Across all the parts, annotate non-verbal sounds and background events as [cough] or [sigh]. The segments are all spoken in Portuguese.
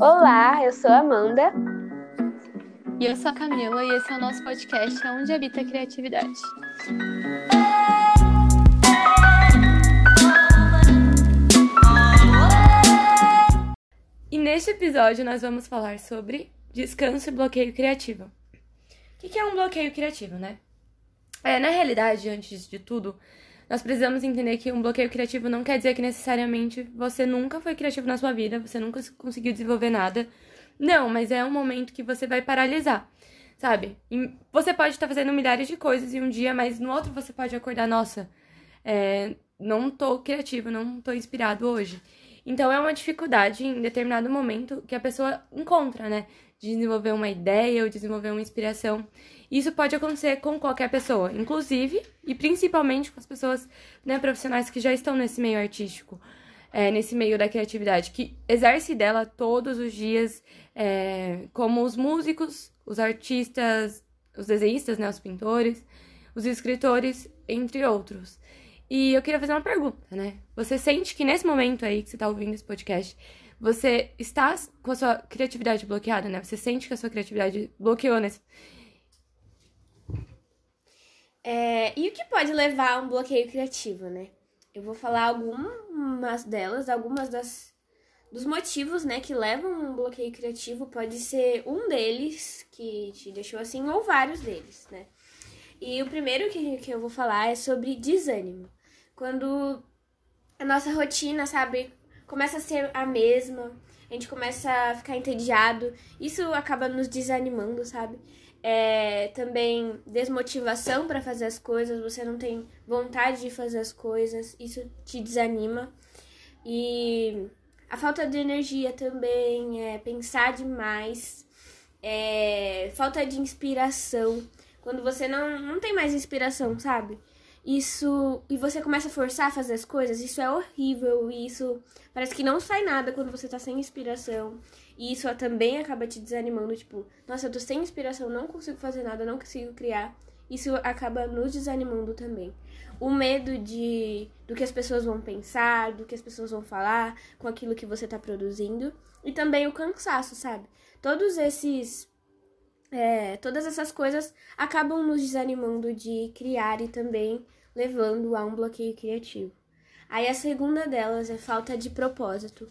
Olá, eu sou Amanda. E eu sou a Camila e esse é o nosso podcast Onde Habita a Criatividade. E neste episódio nós vamos falar sobre descanso e bloqueio criativo. O que é um bloqueio criativo, né? É, na realidade, antes de tudo, nós precisamos entender que um bloqueio criativo não quer dizer que necessariamente você nunca foi criativo na sua vida, você nunca conseguiu desenvolver nada. Não, mas é um momento que você vai paralisar, sabe? E você pode estar fazendo milhares de coisas em um dia, mas no outro você pode acordar, nossa, é, não tô criativo, não tô inspirado hoje. Então é uma dificuldade em determinado momento que a pessoa encontra, né? De desenvolver uma ideia ou desenvolver uma inspiração. Isso pode acontecer com qualquer pessoa, inclusive e principalmente com as pessoas né, profissionais que já estão nesse meio artístico, é, nesse meio da criatividade, que exerce dela todos os dias, é, como os músicos, os artistas, os desenhistas, né, os pintores, os escritores, entre outros. E eu queria fazer uma pergunta, né? Você sente que nesse momento aí que você está ouvindo esse podcast, você está com a sua criatividade bloqueada, né? Você sente que a sua criatividade bloqueou nesse é, e o que pode levar a um bloqueio criativo, né? Eu vou falar algumas delas, algumas das dos motivos, né, que levam a um bloqueio criativo. Pode ser um deles que te deixou assim, ou vários deles, né? E o primeiro que, que eu vou falar é sobre desânimo. Quando a nossa rotina, sabe, começa a ser a mesma, a gente começa a ficar entediado, isso acaba nos desanimando, sabe? É, também desmotivação para fazer as coisas, você não tem vontade de fazer as coisas, isso te desanima. E a falta de energia também, é pensar demais, é, falta de inspiração. Quando você não, não tem mais inspiração, sabe? Isso. E você começa a forçar a fazer as coisas, isso é horrível. Isso parece que não sai nada quando você tá sem inspiração. E isso também acaba te desanimando, tipo, nossa, eu tô sem inspiração, não consigo fazer nada, não consigo criar. Isso acaba nos desanimando também. O medo de do que as pessoas vão pensar, do que as pessoas vão falar com aquilo que você tá produzindo. E também o cansaço, sabe? Todos esses é, todas essas coisas acabam nos desanimando de criar e também levando a um bloqueio criativo. Aí a segunda delas é falta de propósito.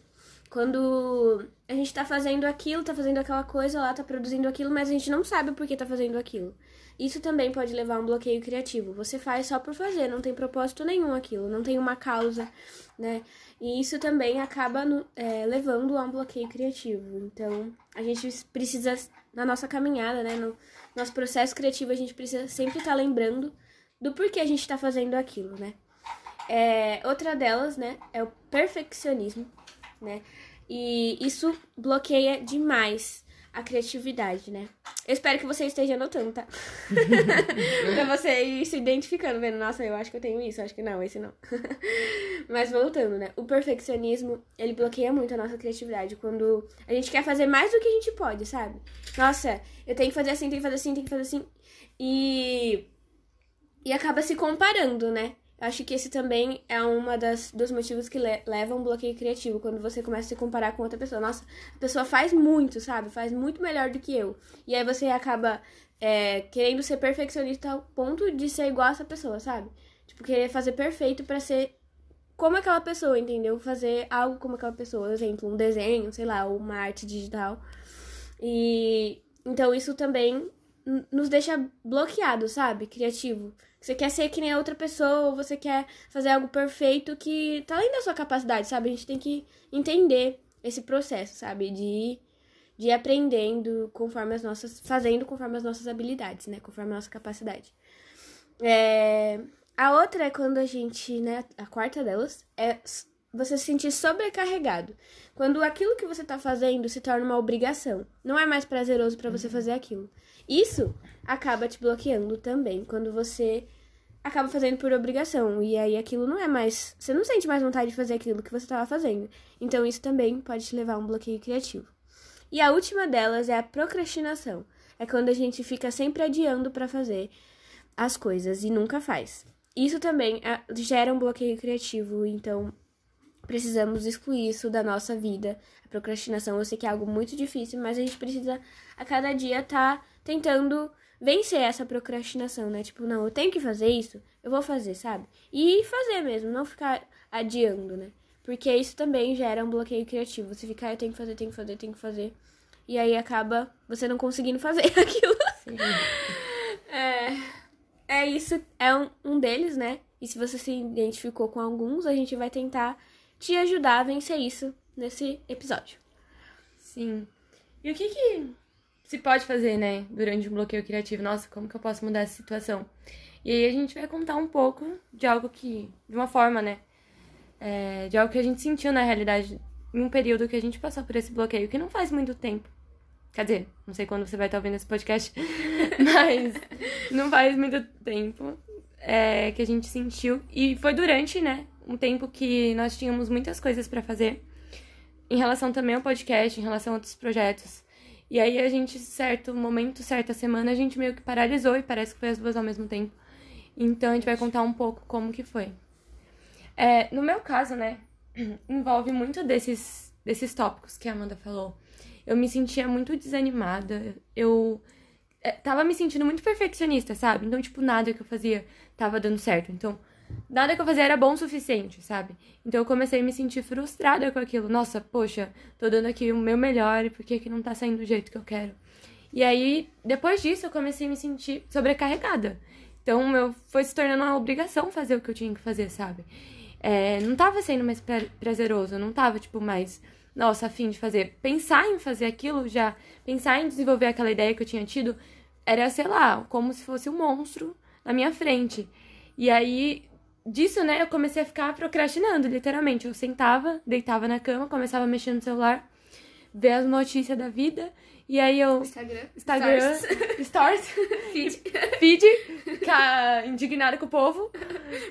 Quando a gente tá fazendo aquilo, tá fazendo aquela coisa lá, tá produzindo aquilo, mas a gente não sabe por que tá fazendo aquilo. Isso também pode levar a um bloqueio criativo. Você faz só por fazer, não tem propósito nenhum aquilo, não tem uma causa, né? E isso também acaba no, é, levando a um bloqueio criativo. Então, a gente precisa, na nossa caminhada, né, no nosso processo criativo, a gente precisa sempre estar tá lembrando do porquê a gente está fazendo aquilo, né? É, outra delas, né, é o perfeccionismo, né? E isso bloqueia demais a criatividade, né? Eu espero que você esteja anotando, tá? [laughs] pra você ir se identificando, vendo, nossa, eu acho que eu tenho isso, acho que não, esse não. [laughs] Mas voltando, né? O perfeccionismo, ele bloqueia muito a nossa criatividade quando a gente quer fazer mais do que a gente pode, sabe? Nossa, eu tenho que fazer assim, tenho que fazer assim, tenho que fazer assim. E. E acaba se comparando, né? Acho que esse também é uma das dos motivos que le levam um bloqueio criativo, quando você começa a se comparar com outra pessoa. Nossa, a pessoa faz muito, sabe? Faz muito melhor do que eu. E aí você acaba é, querendo ser perfeccionista ao ponto de ser igual a essa pessoa, sabe? Tipo, querer fazer perfeito para ser como aquela pessoa, entendeu? Fazer algo como aquela pessoa, exemplo, um desenho, sei lá, uma arte digital. E então isso também nos deixa bloqueado, sabe? Criativo. Você quer ser que nem a outra pessoa, ou você quer fazer algo perfeito que tá além da sua capacidade, sabe? A gente tem que entender esse processo, sabe? De, de ir aprendendo conforme as nossas. fazendo conforme as nossas habilidades, né? Conforme a nossa capacidade. É, a outra é quando a gente, né? A quarta delas é você se sentir sobrecarregado. Quando aquilo que você tá fazendo se torna uma obrigação. Não é mais prazeroso para você fazer aquilo. Isso acaba te bloqueando também quando você acaba fazendo por obrigação. E aí aquilo não é mais. Você não sente mais vontade de fazer aquilo que você estava fazendo. Então isso também pode te levar a um bloqueio criativo. E a última delas é a procrastinação. É quando a gente fica sempre adiando para fazer as coisas e nunca faz. Isso também é, gera um bloqueio criativo. Então, precisamos excluir isso da nossa vida. A procrastinação, eu sei que é algo muito difícil, mas a gente precisa a cada dia estar tá tentando vencer essa procrastinação, né? Tipo, não, eu tenho que fazer isso, eu vou fazer, sabe? E fazer mesmo, não ficar adiando, né? Porque isso também gera um bloqueio criativo. Você ficar, eu tenho que fazer, tenho que fazer, tenho que fazer. E aí acaba você não conseguindo fazer [laughs] aquilo. Sim. É, é isso, é um, um deles, né? E se você se identificou com alguns, a gente vai tentar te ajudar a vencer isso nesse episódio. Sim. E o que que se pode fazer, né, durante um bloqueio criativo? Nossa, como que eu posso mudar essa situação? E aí a gente vai contar um pouco de algo que, de uma forma, né, é, de algo que a gente sentiu na realidade em um período que a gente passou por esse bloqueio, que não faz muito tempo. Quer dizer, não sei quando você vai estar ouvindo esse podcast, [laughs] mas não faz muito tempo é, que a gente sentiu. E foi durante, né, um tempo que nós tínhamos muitas coisas para fazer, em relação também ao podcast, em relação a outros projetos. E aí a gente, certo momento, certa semana, a gente meio que paralisou e parece que foi as duas ao mesmo tempo. Então a gente vai contar um pouco como que foi. É, no meu caso, né, [clears throat] envolve muito desses, desses tópicos que a Amanda falou eu me sentia muito desanimada. Eu é, tava me sentindo muito perfeccionista, sabe? Então, tipo, nada que eu fazia tava dando certo. Então, nada que eu fazia era bom o suficiente, sabe? Então eu comecei a me sentir frustrada com aquilo. Nossa, poxa, tô dando aqui o meu melhor e por que, que não tá saindo do jeito que eu quero? E aí, depois disso, eu comecei a me sentir sobrecarregada. Então, eu foi se tornando uma obrigação fazer o que eu tinha que fazer, sabe? É, não tava sendo mais prazeroso, não tava, tipo, mais nossa, a fim de fazer. Pensar em fazer aquilo já, pensar em desenvolver aquela ideia que eu tinha tido, era, sei lá, como se fosse um monstro na minha frente. E aí, disso, né, eu comecei a ficar procrastinando, literalmente. Eu sentava, deitava na cama, começava a mexer no celular, ver as notícias da vida. E aí eu. Instagram. Instagram. Stories. [laughs] Feed. Feed. Ficar indignada com o povo.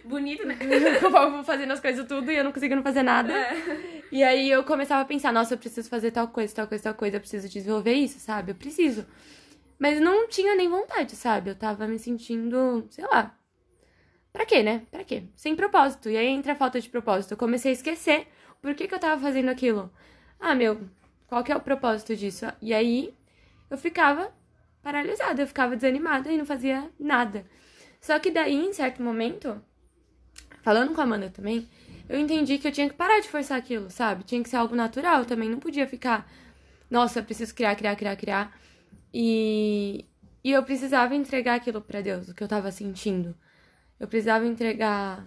Bonito, né? [laughs] com o povo fazendo as coisas tudo e eu não conseguindo fazer nada. É. E aí eu começava a pensar, nossa, eu preciso fazer tal coisa, tal coisa, tal coisa, eu preciso desenvolver isso, sabe? Eu preciso. Mas não tinha nem vontade, sabe? Eu tava me sentindo, sei lá. Pra quê, né? Pra quê? Sem propósito. E aí entra a falta de propósito. Eu comecei a esquecer por que, que eu tava fazendo aquilo. Ah, meu, qual que é o propósito disso? E aí eu ficava paralisada, eu ficava desanimada e não fazia nada. Só que daí, em certo momento, falando com a Amanda também, eu entendi que eu tinha que parar de forçar aquilo, sabe? Tinha que ser algo natural também, não podia ficar, nossa, eu preciso criar, criar, criar, criar. E, e eu precisava entregar aquilo para Deus, o que eu tava sentindo. Eu precisava entregar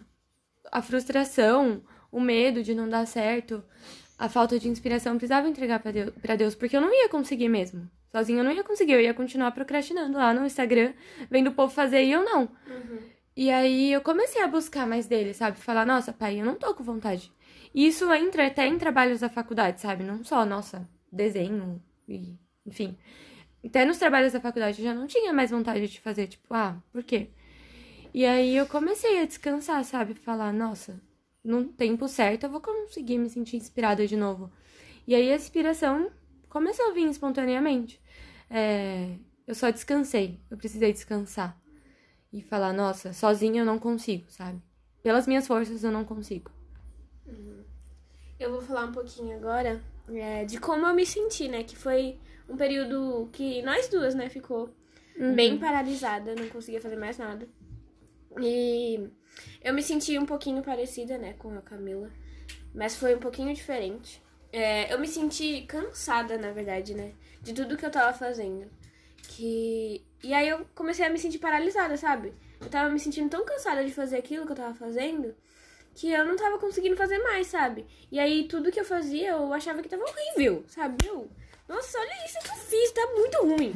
a frustração, o medo de não dar certo, a falta de inspiração, precisava entregar para Deus, pra Deus, porque eu não ia conseguir mesmo. Sozinha eu não ia conseguir, eu ia continuar procrastinando lá no Instagram, vendo o povo fazer e eu não. Uhum. E aí eu comecei a buscar mais dele, sabe? Falar, nossa, pai, eu não tô com vontade. E isso entra até em trabalhos da faculdade, sabe? Não só, nossa, desenho e. Enfim. Até nos trabalhos da faculdade eu já não tinha mais vontade de fazer, tipo, ah, por quê? E aí eu comecei a descansar, sabe? Falar, nossa, no tempo certo eu vou conseguir me sentir inspirada de novo. E aí a inspiração começou a vir espontaneamente. É, eu só descansei, eu precisei descansar. E falar, nossa, sozinha eu não consigo, sabe? Pelas minhas forças eu não consigo. Uhum. Eu vou falar um pouquinho agora é, de como eu me senti, né? Que foi um período que nós duas, né, ficou uhum. bem paralisada, não conseguia fazer mais nada. E eu me senti um pouquinho parecida, né, com a Camila, mas foi um pouquinho diferente. É, eu me senti cansada, na verdade, né, de tudo que eu tava fazendo. Que... E aí eu comecei a me sentir paralisada, sabe? Eu tava me sentindo tão cansada de fazer aquilo que eu tava fazendo que eu não tava conseguindo fazer mais, sabe? E aí tudo que eu fazia eu achava que tava horrível, sabe? Eu, nossa, olha isso que eu fiz, tá muito ruim.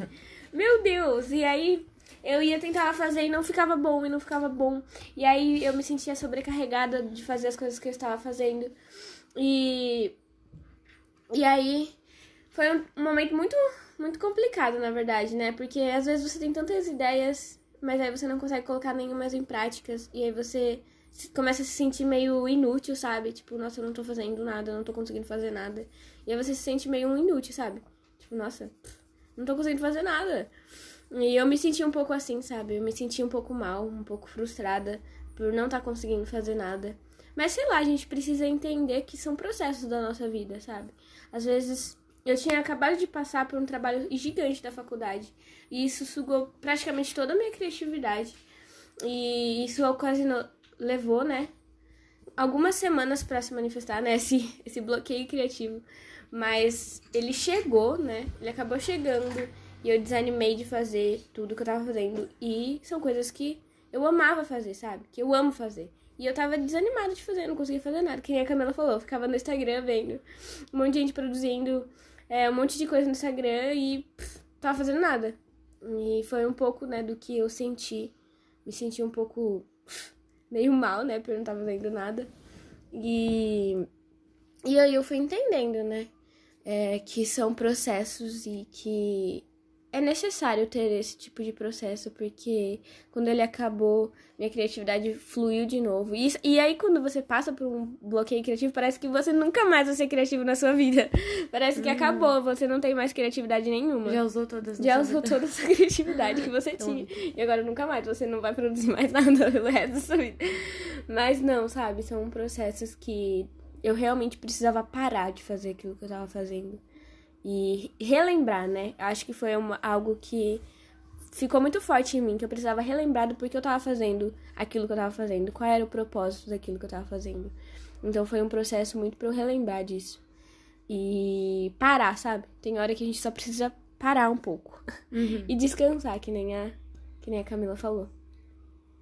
Meu Deus! E aí eu ia tentar fazer e não ficava bom, e não ficava bom. E aí eu me sentia sobrecarregada de fazer as coisas que eu estava fazendo. E. E aí foi um, momento muito, muito complicado, na verdade, né? Porque às vezes você tem tantas ideias, mas aí você não consegue colocar nenhuma em práticas. E aí você começa a se sentir meio inútil, sabe? Tipo, nossa, eu não tô fazendo nada, eu não tô conseguindo fazer nada. E aí você se sente meio inútil, sabe? Tipo, nossa, não tô conseguindo fazer nada. E eu me senti um pouco assim, sabe? Eu me senti um pouco mal, um pouco frustrada por não estar tá conseguindo fazer nada. Mas sei lá, a gente precisa entender que são processos da nossa vida, sabe? Às vezes eu tinha acabado de passar por um trabalho gigante da faculdade e isso sugou praticamente toda a minha criatividade. E isso ocasionou, levou, né, algumas semanas para se manifestar, né, [laughs] esse, esse bloqueio criativo. Mas ele chegou, né? Ele acabou chegando e eu desanimei de fazer tudo que eu tava fazendo. E são coisas que eu amava fazer, sabe? Que eu amo fazer. E eu tava desanimada de fazer, não conseguia fazer nada. Que nem a Camila falou, eu ficava no Instagram vendo um monte de gente produzindo é, um monte de coisa no Instagram e pff, tava fazendo nada. E foi um pouco, né, do que eu senti. Me senti um pouco pff, meio mal, né, por eu não estar fazendo nada. E, e aí eu fui entendendo, né, é, que são processos e que é necessário ter esse tipo de processo, porque quando ele acabou, minha criatividade fluiu de novo. E, e aí, quando você passa por um bloqueio criativo, parece que você nunca mais vai ser criativo na sua vida. [laughs] Parece que uhum. acabou, você não tem mais criatividade nenhuma. Já usou todas Já usou vida. toda essa criatividade que você [laughs] tinha. E agora nunca mais, você não vai produzir mais [laughs] nada pelo resto da sua vida. Mas não, sabe? São processos que eu realmente precisava parar de fazer aquilo que eu tava fazendo e relembrar, né? Acho que foi uma, algo que ficou muito forte em mim, que eu precisava relembrar do porquê eu tava fazendo aquilo que eu tava fazendo, qual era o propósito daquilo que eu tava fazendo. Então foi um processo muito para eu relembrar disso. E parar, sabe? Tem hora que a gente só precisa parar um pouco uhum. [laughs] e descansar, que nem a que nem a Camila falou.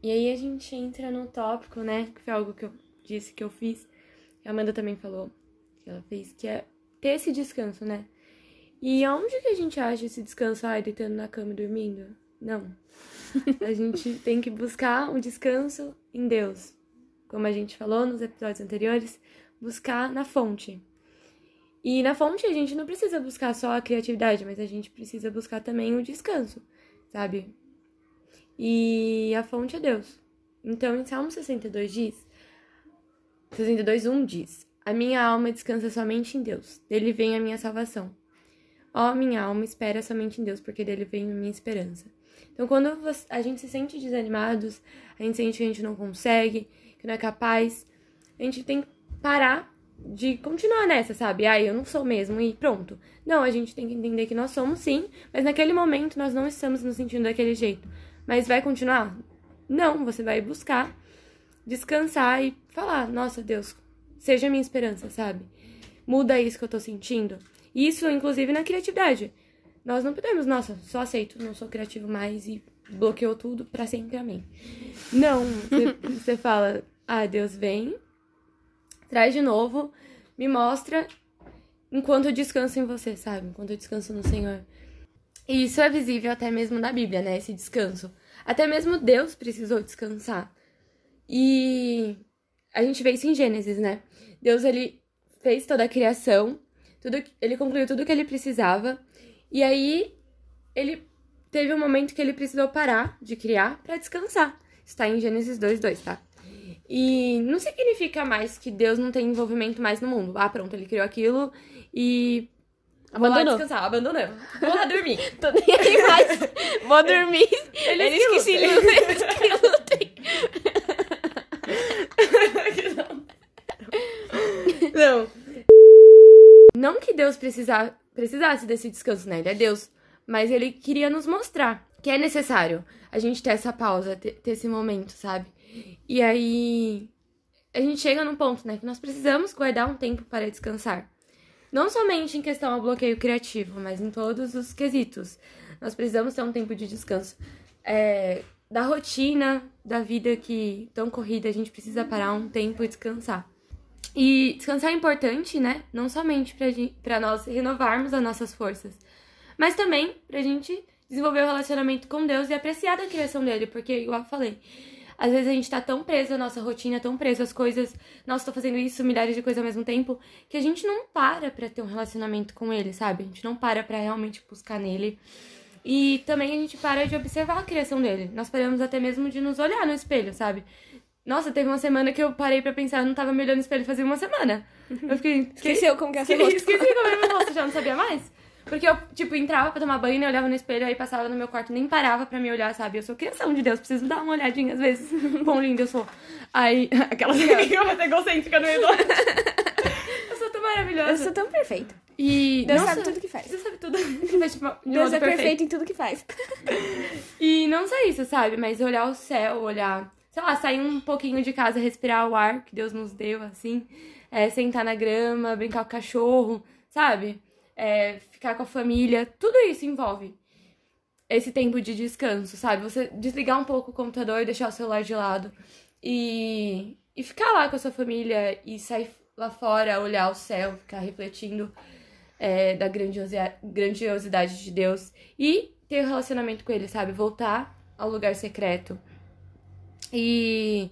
E aí a gente entra no tópico, né? Que foi algo que eu disse que eu fiz. A Amanda também falou que ela fez, que é ter esse descanso, né? E aonde que a gente acha esse descanso, ai, deitando na cama e dormindo? Não. [laughs] a gente tem que buscar um descanso em Deus. Como a gente falou nos episódios anteriores, buscar na fonte. E na fonte a gente não precisa buscar só a criatividade, mas a gente precisa buscar também o descanso, sabe? E a fonte é Deus. Então, em Salmo 62 diz, 62, 1 diz: A minha alma descansa somente em Deus, dele vem a minha salvação. Ó, oh, minha alma espera somente em Deus, porque dele vem a minha esperança. Então, quando a gente se sente desanimados, a gente sente que a gente não consegue, que não é capaz, a gente tem que parar de continuar nessa, sabe? Ah, eu não sou mesmo e pronto. Não, a gente tem que entender que nós somos sim, mas naquele momento nós não estamos nos sentindo daquele jeito. Mas vai continuar? Não, você vai buscar descansar e falar: Nossa, Deus, seja minha esperança, sabe? Muda isso que eu tô sentindo. Isso, inclusive, na criatividade. Nós não podemos, nossa, só aceito, não sou criativo mais e bloqueou tudo para sempre, amém. Não, [laughs] você fala, ah, Deus vem, traz de novo, me mostra enquanto eu descanso em você, sabe? Enquanto eu descanso no Senhor. E isso é visível até mesmo na Bíblia, né? Esse descanso. Até mesmo Deus precisou descansar. E a gente vê isso em Gênesis, né? Deus, ele fez toda a criação tudo, ele concluiu tudo que ele precisava. E aí ele teve um momento que ele precisou parar de criar para descansar. Está em Gênesis 2:2, tá? E não significa mais que Deus não tem envolvimento mais no mundo. Ah, pronto, ele criou aquilo e Abandonou. Vou descansar, abandonou. Vou lá dormir. [laughs] Tô nem aí mais. Vou dormir. Eles, Eles que, que se lutem. Eles [laughs] que lutem. [laughs] não. Não que Deus precisar, precisasse desse descanso, né? Ele é Deus. Mas ele queria nos mostrar que é necessário a gente ter essa pausa, ter, ter esse momento, sabe? E aí a gente chega num ponto, né, que nós precisamos guardar um tempo para descansar. Não somente em questão ao bloqueio criativo, mas em todos os quesitos. Nós precisamos ter um tempo de descanso. É, da rotina, da vida que tão corrida, a gente precisa parar um tempo e descansar. E descansar é importante, né? Não somente para nós renovarmos as nossas forças, mas também pra gente desenvolver o um relacionamento com Deus e apreciar a criação dele, porque, igual eu falei, às vezes a gente tá tão preso à nossa rotina, tão preso às coisas, nossa, tô fazendo isso, milhares de coisas ao mesmo tempo, que a gente não para pra ter um relacionamento com ele, sabe? A gente não para pra realmente buscar nele. E também a gente para de observar a criação dele. Nós paramos até mesmo de nos olhar no espelho, sabe? Nossa, teve uma semana que eu parei pra pensar, eu não tava me olhando no espelho fazia uma semana. Eu fiquei. [laughs] Esqueceu como que é seu rosto. Esqueci como era meu rosto, já não sabia mais. Porque eu, tipo, entrava pra tomar banho, né? olhava no espelho, aí passava no meu quarto, nem parava pra me olhar, sabe? Eu sou criação de Deus, preciso dar uma olhadinha às vezes. [laughs] Quão linda eu sou. Aí, [laughs] aquela que eu até egocêntrica no meio do... Eu sou tão maravilhosa. Eu sou tão perfeita. E. Deus nossa, sabe tudo que faz. Deus sabe tudo. Faz, tipo, de Deus é perfeito em tudo que faz. E não só isso, sabe? Mas olhar o céu, olhar, sei lá, sair um pouquinho de casa, respirar o ar que Deus nos deu, assim. É, sentar na grama, brincar com o cachorro, sabe? É, ficar com a família. Tudo isso envolve esse tempo de descanso, sabe? Você desligar um pouco o computador, deixar o celular de lado e, e ficar lá com a sua família e sair lá fora, olhar o céu, ficar refletindo é, da grandiosidade, de Deus e ter um relacionamento com Ele, sabe? Voltar ao lugar secreto. E,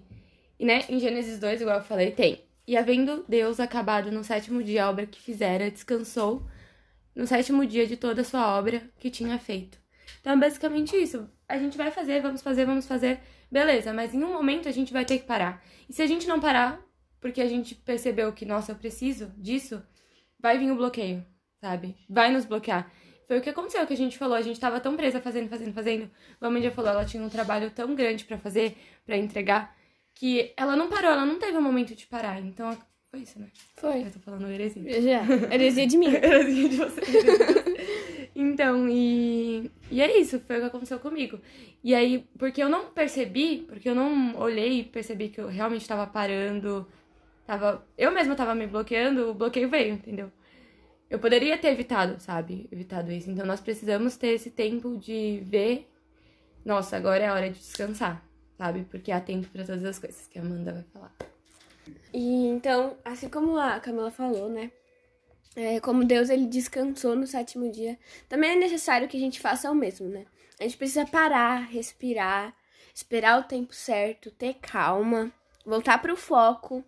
e, né, em Gênesis 2, igual eu falei, tem. E havendo Deus acabado no sétimo dia a obra que fizera, descansou no sétimo dia de toda a sua obra que tinha feito. Então é basicamente isso. A gente vai fazer, vamos fazer, vamos fazer, beleza, mas em um momento a gente vai ter que parar. E se a gente não parar, porque a gente percebeu que, nossa, eu preciso disso, vai vir o bloqueio, sabe? Vai nos bloquear. Foi o que aconteceu, que a gente falou, a gente tava tão presa fazendo, fazendo, fazendo. A mãe já falou, ela tinha um trabalho tão grande para fazer, para entregar, que ela não parou, ela não teve um momento de parar. Então, foi isso, né? Foi. Eu tô falando heresia. Já. Heresia de mim. [laughs] heresia de você. [laughs] Então, e, e é isso, foi o que aconteceu comigo. E aí, porque eu não percebi, porque eu não olhei e percebi que eu realmente tava parando, tava, eu mesma tava me bloqueando, o bloqueio veio, entendeu? Eu poderia ter evitado, sabe? Evitado isso. Então nós precisamos ter esse tempo de ver, nossa, agora é a hora de descansar, sabe? Porque há tempo para todas as coisas que a Amanda vai falar. E então, assim como a Camila falou, né? É, como Deus ele descansou no sétimo dia, também é necessário que a gente faça o mesmo, né? A gente precisa parar, respirar, esperar o tempo certo, ter calma, voltar para o foco,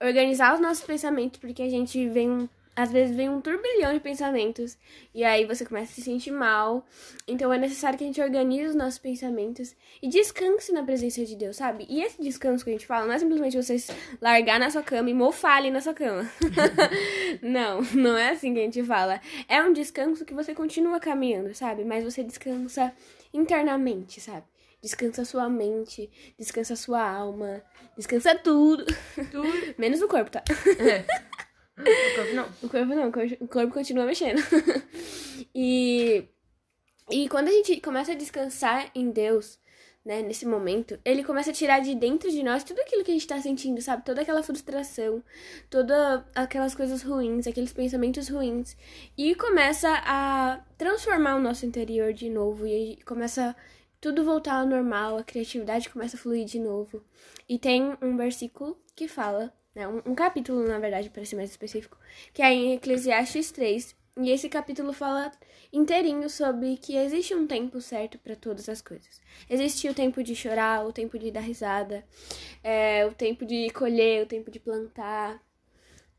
organizar os nossos pensamentos, porque a gente vem às vezes vem um turbilhão de pensamentos e aí você começa a se sentir mal. Então é necessário que a gente organize os nossos pensamentos e descanse na presença de Deus, sabe? E esse descanso que a gente fala não é simplesmente você largar na sua cama e mofar ali na sua cama. [laughs] não, não é assim que a gente fala. É um descanso que você continua caminhando, sabe? Mas você descansa internamente, sabe? Descansa sua mente, descansa sua alma, descansa tudo. Tudo. [laughs] Menos o corpo, tá? É. [laughs] O corpo não. O corpo não, o corpo continua mexendo. [laughs] e, e quando a gente começa a descansar em Deus, né, nesse momento, ele começa a tirar de dentro de nós tudo aquilo que a gente tá sentindo, sabe? Toda aquela frustração, todas aquelas coisas ruins, aqueles pensamentos ruins. E começa a transformar o nosso interior de novo. E começa tudo voltar ao normal, a criatividade começa a fluir de novo. E tem um versículo que fala né? Um, um capítulo, na verdade, para ser mais específico, que é em Eclesiastes 3. E esse capítulo fala inteirinho sobre que existe um tempo certo para todas as coisas. Existe o tempo de chorar, o tempo de dar risada, é, o tempo de colher, o tempo de plantar.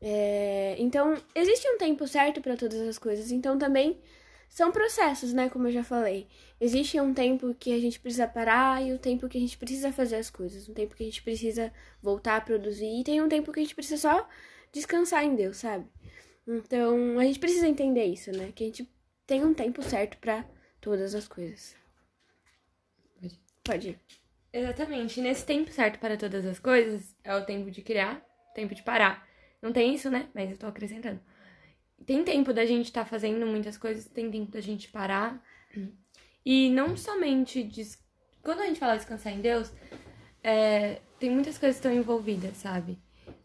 É, então, existe um tempo certo para todas as coisas. Então, também são processos, né? Como eu já falei. Existe um tempo que a gente precisa parar e o um tempo que a gente precisa fazer as coisas. Um tempo que a gente precisa voltar a produzir. E tem um tempo que a gente precisa só descansar em Deus, sabe? Então, a gente precisa entender isso, né? Que a gente tem um tempo certo para todas as coisas. Pode. Pode ir. Exatamente. Nesse tempo certo para todas as coisas, é o tempo de criar, tempo de parar. Não tem isso, né? Mas eu tô acrescentando tem tempo da gente estar tá fazendo muitas coisas, tem tempo da gente parar. E não somente. Des... Quando a gente fala descansar em Deus, é... tem muitas coisas que estão envolvidas, sabe?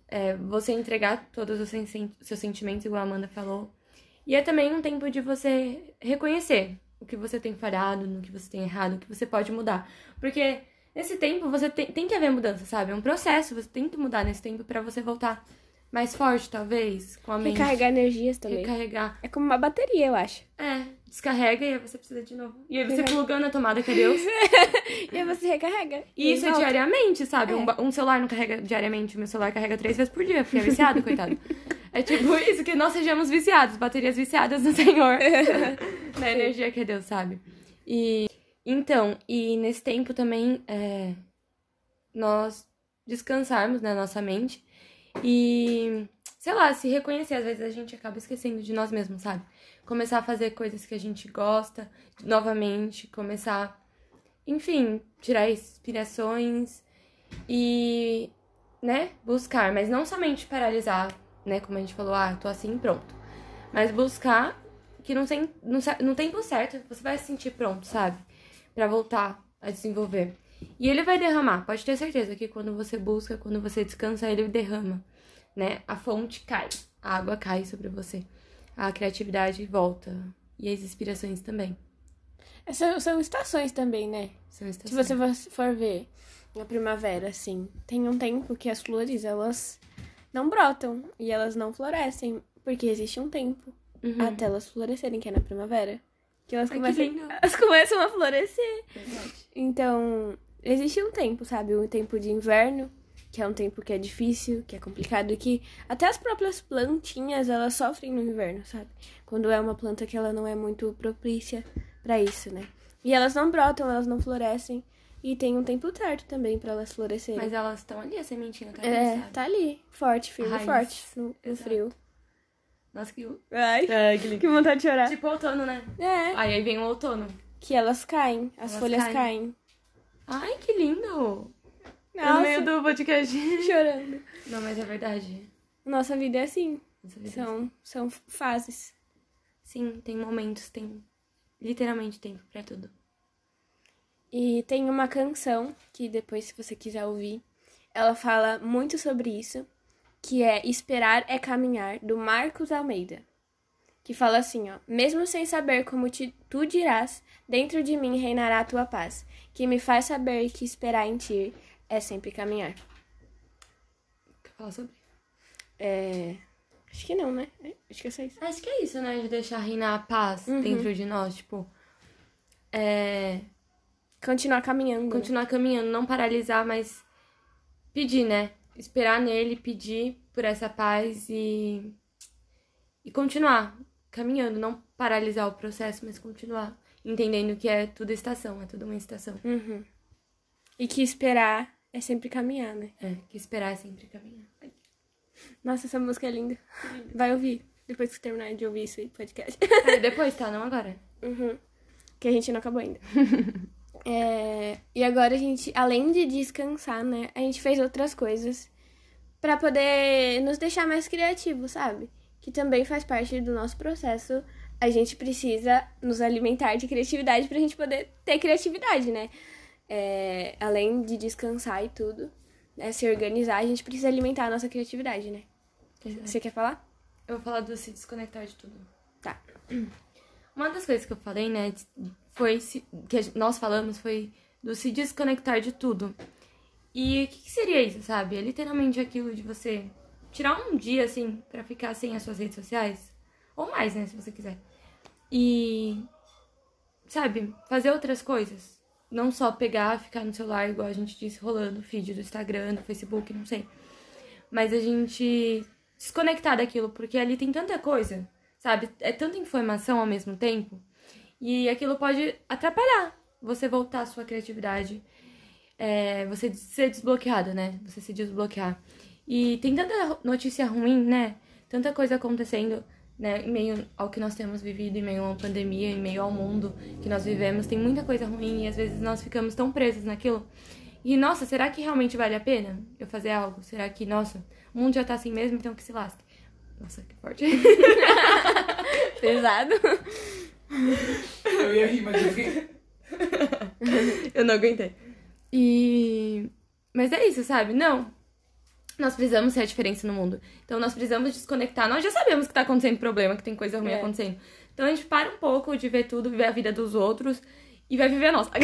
É... você entregar todos os seus sentimentos, igual a Amanda falou. E é também um tempo de você reconhecer o que você tem falhado, no que você tem errado, o que você pode mudar. Porque nesse tempo você tem, tem que haver mudança, sabe? É um processo, você tem que mudar nesse tempo para você voltar mais forte, talvez, com a mente. Recarregar energias também. Recarregar. É como uma bateria, eu acho. É, descarrega e aí você precisa de novo. E aí você plugando a tomada, que Deus. [laughs] e aí você recarrega. E, e isso volta. é diariamente, sabe? É. Um, um, celular não carrega diariamente, o meu celular carrega três vezes por dia, porque é viciado, [laughs] coitado. É tipo isso, que nós sejamos viciados, baterias viciadas no Senhor. [laughs] Na energia que é Deus, sabe? E então, e nesse tempo também, é, nós descansarmos na né, nossa mente e sei lá, se reconhecer. Às vezes a gente acaba esquecendo de nós mesmos, sabe? Começar a fazer coisas que a gente gosta novamente, começar, enfim, tirar inspirações e, né, buscar, mas não somente paralisar, né, como a gente falou, ah, tô assim, pronto. Mas buscar que tem, não, no tempo certo você vai se sentir pronto, sabe? Para voltar a desenvolver. E ele vai derramar, pode ter certeza que quando você busca, quando você descansa, ele derrama né? A fonte cai, a água cai sobre você. A criatividade volta. E as inspirações também. São, são estações também, né? São estações. Se você for ver na primavera, assim, tem um tempo que as flores, elas não brotam e elas não florescem, porque existe um tempo uhum. até elas florescerem, que é na primavera. Que elas, Ai, começam, que elas começam a florescer. Verdade. Então, existe um tempo, sabe? O tempo de inverno, que é um tempo que é difícil, que é complicado e que até as próprias plantinhas elas sofrem no inverno, sabe? Quando é uma planta que ela não é muito propícia para isso, né? E elas não brotam, elas não florescem e tem um tempo certo também para elas florescerem. Mas elas estão ali, a sementinha tá ali, É, sabe? tá ali, forte, firme, forte no, no frio. Nossa, que... Ai, Ai que, que vontade de chorar. Tipo outono, né? É. Aí, aí vem o outono. Que elas caem, as elas folhas caem. caem. Ai, que lindo! Nossa. No meio do podcast. Chorando. Não, mas é verdade. Nossa vida é assim. Vida são, é assim. são fases. Sim, tem momentos, tem literalmente tempo para tudo. E tem uma canção que depois, se você quiser ouvir, ela fala muito sobre isso, que é Esperar é Caminhar, do Marcos Almeida. Que fala assim, ó: Mesmo sem saber como te, tu dirás, dentro de mim reinará a tua paz, que me faz saber que esperar em ti é sempre caminhar. Quer falar sobre? É. Acho que não, né? É, acho que é só isso. Acho que é isso, né? De deixar reinar a paz uhum. dentro de nós. Tipo. É. Continuar caminhando. Continuar caminhando, não paralisar, mas pedir, né? Esperar nele, pedir por essa paz e. E continuar caminhando, não paralisar o processo, mas continuar entendendo que é tudo estação, é tudo uma estação. Uhum. E que esperar é sempre caminhar, né? É, que esperar é sempre caminhar. Nossa, essa música é linda. Vai ouvir. Depois que terminar de ouvir isso aí, podcast. É, depois, tá? Não agora. Uhum. Que a gente não acabou ainda. [laughs] é, e agora a gente, além de descansar, né? A gente fez outras coisas para poder nos deixar mais criativos, sabe? Que também faz parte do nosso processo. A gente precisa nos alimentar de criatividade pra gente poder ter criatividade, né? é, além de descansar e tudo, né, se organizar, a gente precisa alimentar a nossa criatividade, né? Exato. Você quer falar? Eu vou falar do se desconectar de tudo. Tá. [clears throat] Uma das coisas que eu falei, né, foi se, que nós falamos foi do se desconectar de tudo. E o que, que, seria isso, sabe? É literalmente aquilo de você tirar um dia, assim, para ficar sem as suas redes sociais. Ou mais, né, se você quiser. E, sabe, fazer outras coisas. Não só pegar, ficar no celular, igual a gente disse, rolando o feed do Instagram, do Facebook, não sei. Mas a gente desconectar daquilo, porque ali tem tanta coisa, sabe? É tanta informação ao mesmo tempo. E aquilo pode atrapalhar você voltar à sua criatividade. É, você ser desbloqueada, né? Você se desbloquear. E tem tanta notícia ruim, né? Tanta coisa acontecendo né, em meio ao que nós temos vivido, em meio a uma pandemia, em meio ao mundo que nós vivemos, tem muita coisa ruim e às vezes nós ficamos tão presos naquilo. E nossa, será que realmente vale a pena eu fazer algo? Será que, nossa, o mundo já tá assim mesmo, então que se lasque. Nossa, que forte. [laughs] Pesado. Eu ia rir, mas eu fiquei. eu não aguentei. E. Mas é isso, sabe? Não, nós precisamos ser a diferença no mundo. Então nós precisamos desconectar. Nós já sabemos que tá acontecendo problema, que tem coisa ruim é. acontecendo. Então a gente para um pouco de ver tudo, ver a vida dos outros e vai viver a nossa. [laughs]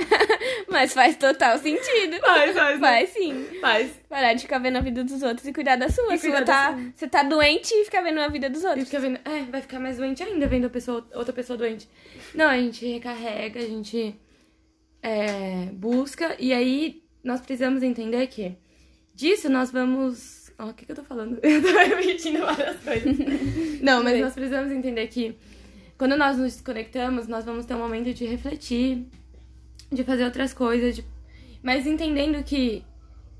[laughs] Mas faz total sentido. Faz, faz. Faz sim. Faz. Parar de ficar vendo a vida dos outros e cuidar da sua. Se você tá, você tá doente e fica vendo a vida dos outros. E fica vendo, é, vai ficar mais doente ainda vendo a pessoa, outra pessoa doente. Não, a gente recarrega, a gente é, busca e aí nós precisamos entender que disso nós vamos. Oh, o que, que eu tô falando? [laughs] Eu tô repetindo várias coisas. [laughs] Não, mas nós precisamos entender que quando nós nos desconectamos, nós vamos ter um momento de refletir, de fazer outras coisas, de... mas entendendo que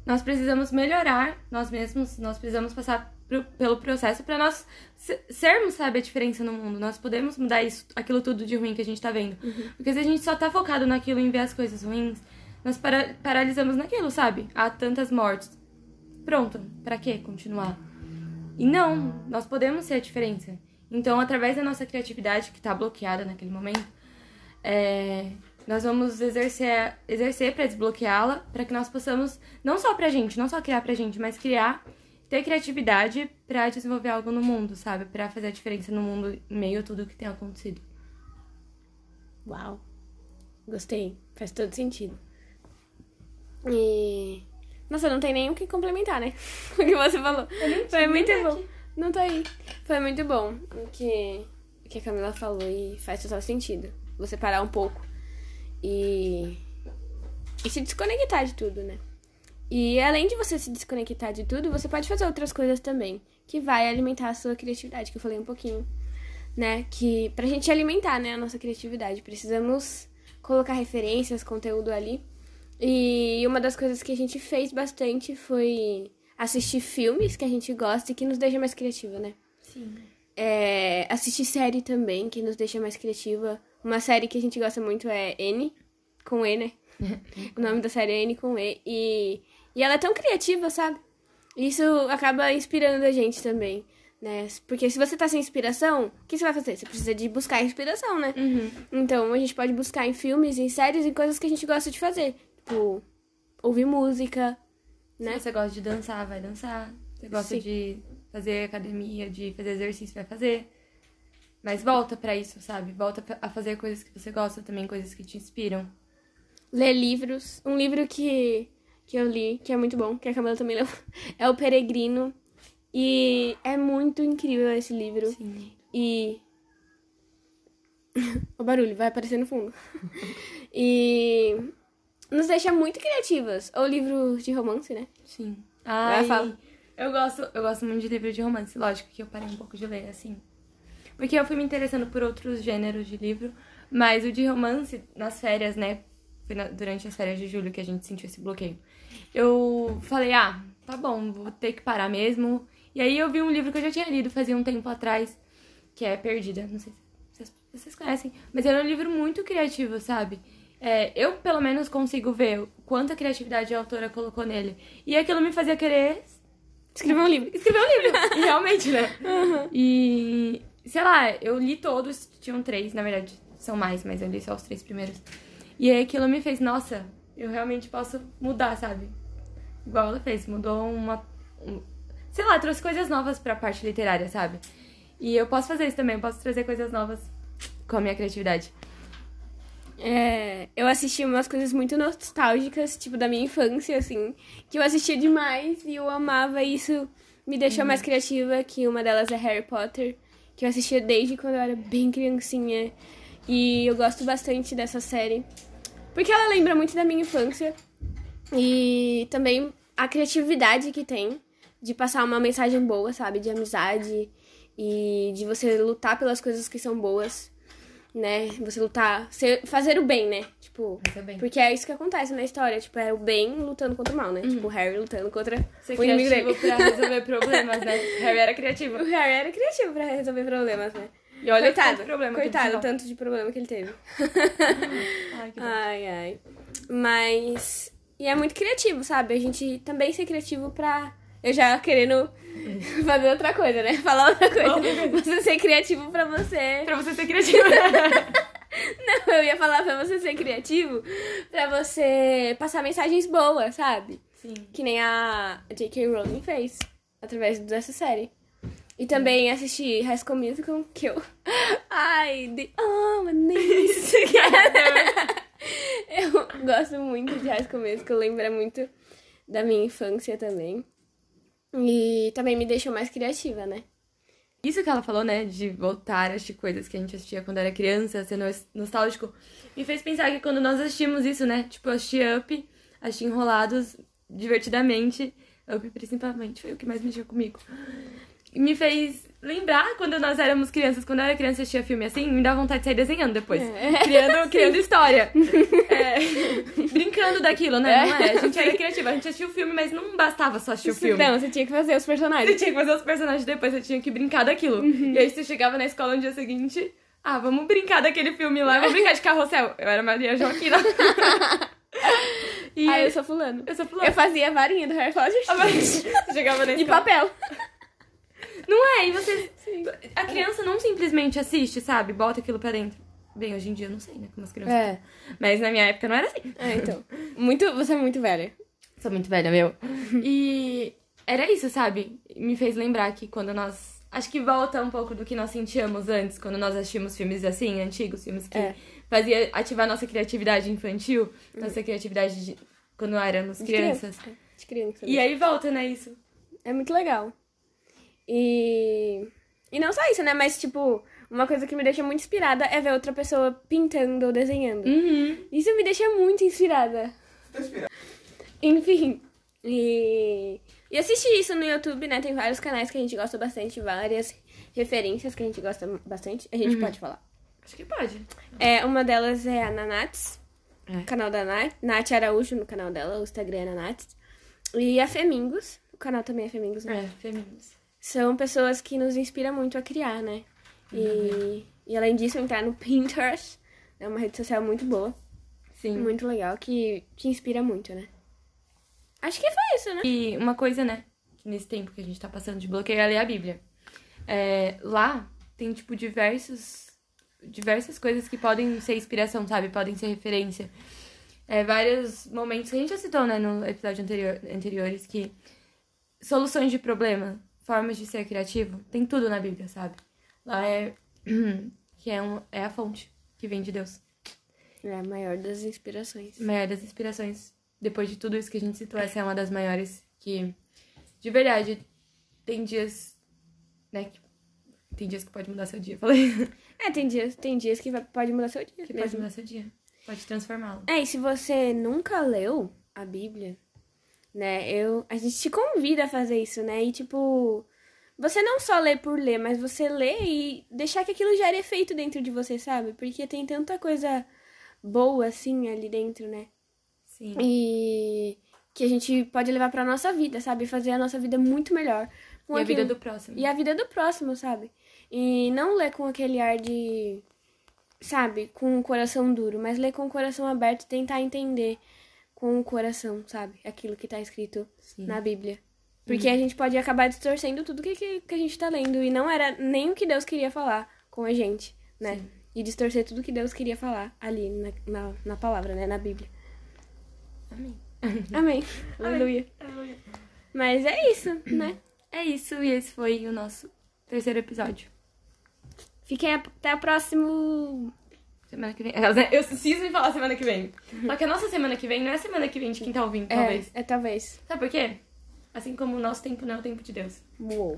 nós precisamos melhorar nós mesmos, nós precisamos passar pro, pelo processo para nós se- sermos, sabe, a diferença no mundo. Nós podemos mudar isso, aquilo tudo de ruim que a gente tá vendo. Porque se a gente só tá focado naquilo em ver as coisas ruins, nós para- paralisamos naquilo, sabe? Há tantas mortes. Pronto, pra quê continuar? E não, nós podemos ser a diferença. Então, através da nossa criatividade, que tá bloqueada naquele momento, é, nós vamos exercer, exercer para desbloqueá-la, para que nós possamos, não só pra gente, não só criar pra gente, mas criar, ter criatividade pra desenvolver algo no mundo, sabe? Pra fazer a diferença no mundo em meio a tudo que tem acontecido. Uau. Gostei. Faz todo sentido. E. Nossa, não tem nem o que complementar, né? [laughs] O que você falou. Foi muito bom. Não tá aí. Foi muito bom o que, o que a Camila falou e faz total sentido. Você parar um pouco e. E se desconectar de tudo, né? E além de você se desconectar de tudo, você pode fazer outras coisas também. Que vai alimentar a sua criatividade, que eu falei um pouquinho. Né? Que pra gente alimentar, né, a nossa criatividade, precisamos colocar referências, conteúdo ali. E uma das coisas que a gente fez bastante foi assistir filmes que a gente gosta e que nos deixa mais criativa, né? Sim. É, assistir série também, que nos deixa mais criativa. Uma série que a gente gosta muito é N, com E, né? [laughs] o nome da série é N com E. E, e ela é tão criativa, sabe? Isso acaba inspirando a gente também, né? Porque se você tá sem inspiração, o que você vai fazer? Você precisa de buscar inspiração, né? Uhum. Então, a gente pode buscar em filmes, em séries, em coisas que a gente gosta de fazer. Tipo, ouvir música, né? Se você gosta de dançar, vai dançar. Se você gosta Sim. de fazer academia, de fazer exercício, vai fazer. Mas volta pra isso, sabe? Volta a fazer coisas que você gosta também, coisas que te inspiram. Ler livros. Um livro que, que eu li, que é muito bom, que a Camila também leu, [laughs] é O Peregrino. E é muito incrível esse livro. Sim. E. [laughs] o barulho vai aparecer no fundo. [laughs] e. Nos deixa muito criativas. Ou livros de romance, né? Sim. Ai, fala. eu gosto, eu gosto muito de livro de romance. Lógico que eu parei um pouco de ler, assim. Porque eu fui me interessando por outros gêneros de livro. Mas o de romance, nas férias, né? Foi na- durante as férias de julho que a gente sentiu esse bloqueio. Eu falei, ah, tá bom, vou ter que parar mesmo. E aí eu vi um livro que eu já tinha lido fazia um tempo atrás, que é Perdida. Não sei se vocês conhecem. Mas era um livro muito criativo, sabe? É, eu, pelo menos, consigo ver quanta criatividade a autora colocou nele. E aquilo me fazia querer Escreveu um livro. escrever um livro. [laughs] E realmente, né? E, sei lá, eu li todos, tinham três, na verdade, são mais, mas eu li só os três primeiros. E aí aquilo me fez, nossa, eu realmente posso mudar, sabe? Igual ela fez, mudou uma. um- sei lá, trouxe coisas novas pra parte literária, sabe? E eu posso fazer isso também, eu posso trazer coisas novas com a minha criatividade. É, eu assisti umas coisas muito nostálgicas, tipo, da minha infância, assim, que eu assistia demais e eu amava e isso me deixou mais criativa, que uma delas é Harry Potter, que eu assistia desde quando eu era bem criancinha. E eu gosto bastante dessa série, porque ela lembra muito da minha infância e também a criatividade que tem de passar uma mensagem boa, sabe, de amizade e de você lutar pelas coisas que são boas né? Você lutar, ser, fazer o bem, né? Tipo, bem. porque é isso que acontece na história, tipo, é o bem lutando contra o mal, né? Tipo, o Harry lutando contra Ser o inimigo dele. pra resolver problemas, né? [laughs] Harry era criativo. O Harry era criativo pra resolver problemas, né? E olha coitado, quanto problema que coitado, precisava. tanto de problema que ele teve. [laughs] Ai, que. Ai, ai. Mas. E é muito criativo, sabe? A gente também ser criativo pra. Eu já querendo fazer outra coisa, né? Falar outra coisa. Você ser criativo pra você. Pra você ser criativo. [laughs] Não, eu ia falar pra você ser criativo pra você passar mensagens boas, sabe? Sim. Que nem a J.K. Rowling fez através dessa série. E também assisti High School Musical, que eu... [laughs] Ai, de... Oh, my name is... Eu gosto muito de High School Musical, lembra muito da minha infância também. E também me deixou mais criativa, né? Isso que ela falou, né, de voltar a assistir coisas que a gente assistia quando era criança, ser nos- nostálgico, me fez pensar que quando nós assistimos isso, né, tipo, eu assisti Up, assisti Enrolados, divertidamente, Up principalmente, foi o que mais mexeu comigo. Me fez lembrar quando nós éramos crianças, quando eu era criança assistia filme assim, me dá vontade de sair desenhando depois. É. Criando, [laughs] criando história. [laughs] É, brincando daquilo, né? Não é? A gente era criativa. A gente assistia o filme, mas não bastava só assistir o filme. Não, você tinha que fazer os Você personagens. tinha que fazer os personagens depois, você tinha que brincar daquilo. Uhum. E aí você chegava na escola no dia seguinte, ah, vamos brincar daquele filme lá, vamos brincar de carrossel. Eu era Maria Joaquina. [laughs] e Ah, eu sou fulano. eu sou fulano. Eu fazia a varinha do Harry Potter. Chegava na De papel. Não é, e você. A criança não simplesmente assiste, sabe? Bota aquilo pra dentro. Bem, hoje em dia eu não sei, né? Como as crianças. É. Mas na minha época não era assim. É, então. Muito, você é muito velha. Sou muito velha, meu. E era isso, sabe? Me fez lembrar que quando nós. Acho que volta um pouco do que nós sentíamos antes, quando nós assistimos filmes assim, antigos, filmes que É. fazia ativar nossa criatividade infantil, nossa criatividade de quando éramos De crianças. criança. De criança. E aí volta, né, isso. É muito legal. E. E não só isso, né? Mas, tipo, uma coisa que me deixa muito inspirada é ver outra pessoa pintando ou desenhando. Uhum. Isso me deixa muito inspirada. Tá inspirado. Enfim. E. E assistir isso no YouTube, né? Tem vários canais que a gente gosta bastante, várias referências que a gente gosta bastante. A gente pode falar. Acho que pode. É, uma delas é a Nanats, É. o canal da Nath, Nath Araújo no canal dela, o Instagram é Nanats. E a Femingos, o canal também é Femingos, né? É, femininos. São pessoas que nos inspiram muito a criar, né? E, e além disso, entrar no Pinterest, é uma rede social muito boa, Sim. muito legal, que te inspira muito, né? Acho que foi isso, né? E uma coisa, né? Que nesse tempo que a gente tá passando de bloqueio é ler a Bíblia. É, lá tem, tipo, diversos. Diversas coisas que podem ser inspiração, sabe? Podem ser referência. É, vários momentos que a gente já citou, né, no episódio anterior, anteriores, que soluções de problema, formas de ser criativo, tem tudo na Bíblia, sabe? Lá é. [clears throat] que é, um, é a fonte que vem de Deus. É a maior das inspirações. maior das inspirações. Depois de tudo isso que a gente citou, essa é uma das maiores que, de verdade, tem dias, né, que, tem dias que pode mudar seu dia, [laughs] falei, É, tem dias, tem dias que vai- pode mudar seu dia que pode mesmo. mudar seu dia, pode transformá-lo. É, e se você nunca leu a Bíblia, né, eu, a gente te convida a fazer isso, né? E tipo, você não só lê por ler, mas você lê e deixar que aquilo gere efeito dentro de você, sabe? Porque tem tanta coisa boa assim ali dentro, né? Sim. E que a gente pode levar pra nossa vida, sabe? Fazer a nossa vida muito melhor. com E a vida aquilo- do próximo. e a vida do próximo, sabe? E não ler com aquele ar de. Sabe? Com o coração duro, mas ler com o coração aberto e tentar entender com o coração, sabe? Aquilo que tá escrito Sim. na Bíblia. Porque a gente pode acabar distorcendo tudo que, que, que a gente tá lendo. E não era nem o que Deus queria falar com a gente, né? Sim. E distorcer tudo que Deus queria falar ali na, na, na palavra, né? Na Bíblia. Amém. Amém. [laughs] Aleluia. Mas é isso, né? É isso, e esse foi o nosso terceiro episódio. Fiquem até o próximo. Semana que vem. Eu preciso me falar semana que vem. Só que a nossa semana que vem não é a semana que vem de quem tá ouvindo, talvez. É, é talvez. Sabe por quê? Assim como o nosso tempo não é o tempo de Deus. Uou.